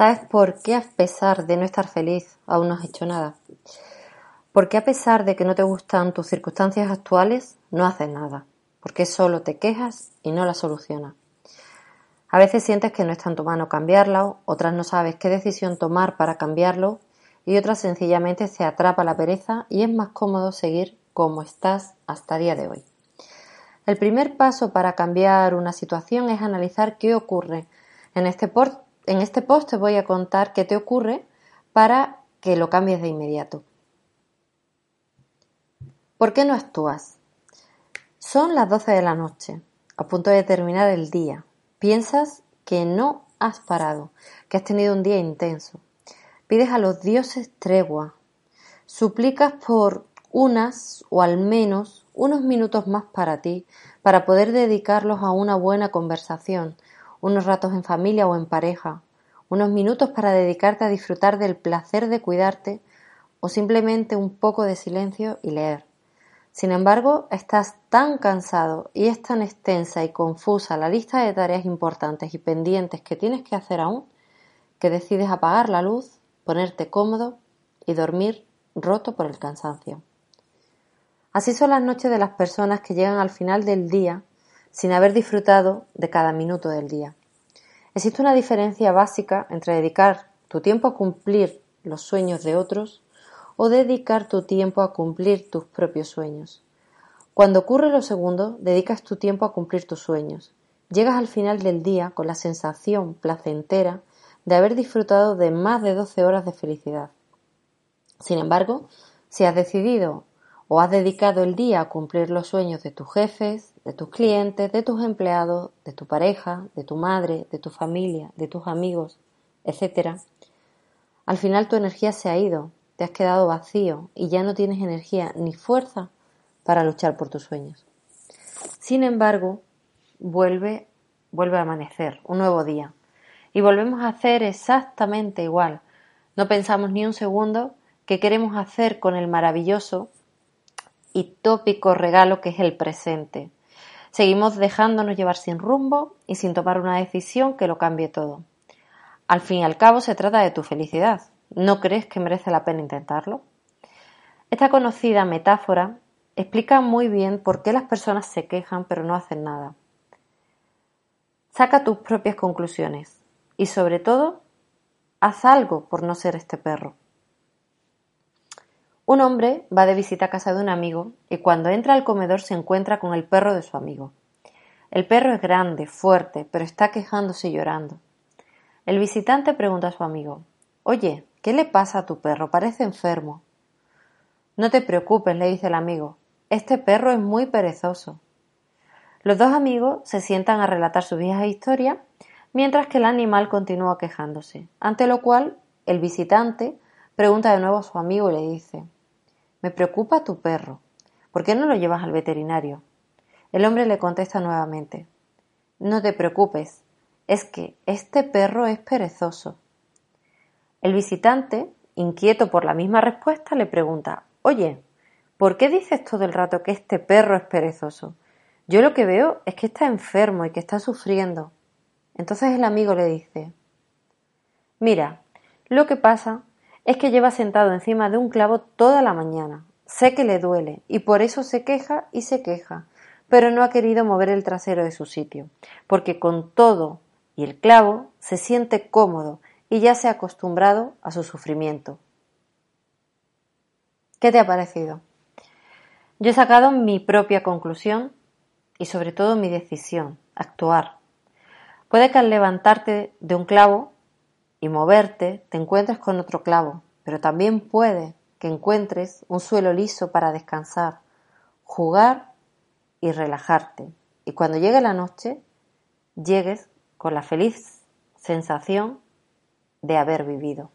¿Sabes por qué a pesar de no estar feliz aún no has hecho nada? Porque a pesar de que no te gustan tus circunstancias actuales, no haces nada. Porque solo te quejas y no las solucionas. A veces sientes que no está en tu mano cambiarlo, otras no sabes qué decisión tomar para cambiarlo y otras sencillamente se atrapa la pereza y es más cómodo seguir como estás hasta el día de hoy. El primer paso para cambiar una situación es analizar qué ocurre. En este, en este post te voy a contar qué te ocurre para que lo cambies de inmediato. ¿Por qué no actúas? Son las 12 de la noche, a punto de terminar el día. Piensas que no has parado, que has tenido un día intenso. Pides a los dioses tregua. Suplicas por unas o al menos unos minutos más para ti, para poder dedicarlos a una buena conversación, unos ratos en familia o en pareja, unos minutos para dedicarte a disfrutar del placer de cuidarte o simplemente un poco de silencio y leer. Sin embargo, estás tan cansado y es tan extensa y confusa la lista de tareas importantes y pendientes que tienes que hacer aún, que decides apagar la luz, ponerte cómodo y dormir roto por el cansancio. Así son las noches de las personas que llegan al final del día sin haber disfrutado de cada minuto del día. Existe una diferencia básica entre dedicar tu tiempo a cumplir los sueños de otros o dedicar tu tiempo a cumplir tus propios sueños. Cuando ocurre lo segundo, dedicas tu tiempo a cumplir tus sueños. Llegas al final del día con la sensación placentera de haber disfrutado de más de 12 horas de felicidad. Sin embargo, si has decidido o has dedicado el día a cumplir los sueños de tus jefes, de tus clientes, de tus empleados, de tu pareja, de tu madre, de tu familia, de tus amigos, etc., al final tu energía se ha ido te has quedado vacío y ya no tienes energía ni fuerza para luchar por tus sueños. Sin embargo, vuelve, vuelve a amanecer, un nuevo día, y volvemos a hacer exactamente igual. No pensamos ni un segundo qué queremos hacer con el maravilloso y tópico regalo que es el presente. Seguimos dejándonos llevar sin rumbo y sin tomar una decisión que lo cambie todo. Al fin y al cabo se trata de tu felicidad, ¿No crees que merece la pena intentarlo? Esta conocida metáfora explica muy bien por qué las personas se quejan pero no hacen nada. Saca tus propias conclusiones y sobre todo, haz algo por no ser este perro. Un hombre va de visita a casa de un amigo y cuando entra al comedor se encuentra con el perro de su amigo. El perro es grande, fuerte, pero está quejándose y llorando. El visitante pregunta a su amigo Oye, ¿Qué le pasa a tu perro? Parece enfermo. No te preocupes, le dice el amigo. Este perro es muy perezoso. Los dos amigos se sientan a relatar su vieja historia mientras que el animal continúa quejándose, ante lo cual el visitante pregunta de nuevo a su amigo y le dice Me preocupa tu perro. ¿Por qué no lo llevas al veterinario? El hombre le contesta nuevamente No te preocupes, es que este perro es perezoso. El visitante, inquieto por la misma respuesta, le pregunta Oye, ¿por qué dices todo el rato que este perro es perezoso? Yo lo que veo es que está enfermo y que está sufriendo. Entonces el amigo le dice Mira, lo que pasa es que lleva sentado encima de un clavo toda la mañana. Sé que le duele y por eso se queja y se queja, pero no ha querido mover el trasero de su sitio, porque con todo y el clavo se siente cómodo y ya se ha acostumbrado a su sufrimiento. ¿Qué te ha parecido? Yo he sacado mi propia conclusión y sobre todo mi decisión, actuar. Puede que al levantarte de un clavo y moverte te encuentres con otro clavo, pero también puede que encuentres un suelo liso para descansar, jugar y relajarte. Y cuando llegue la noche, llegues con la feliz sensación de haber vivido.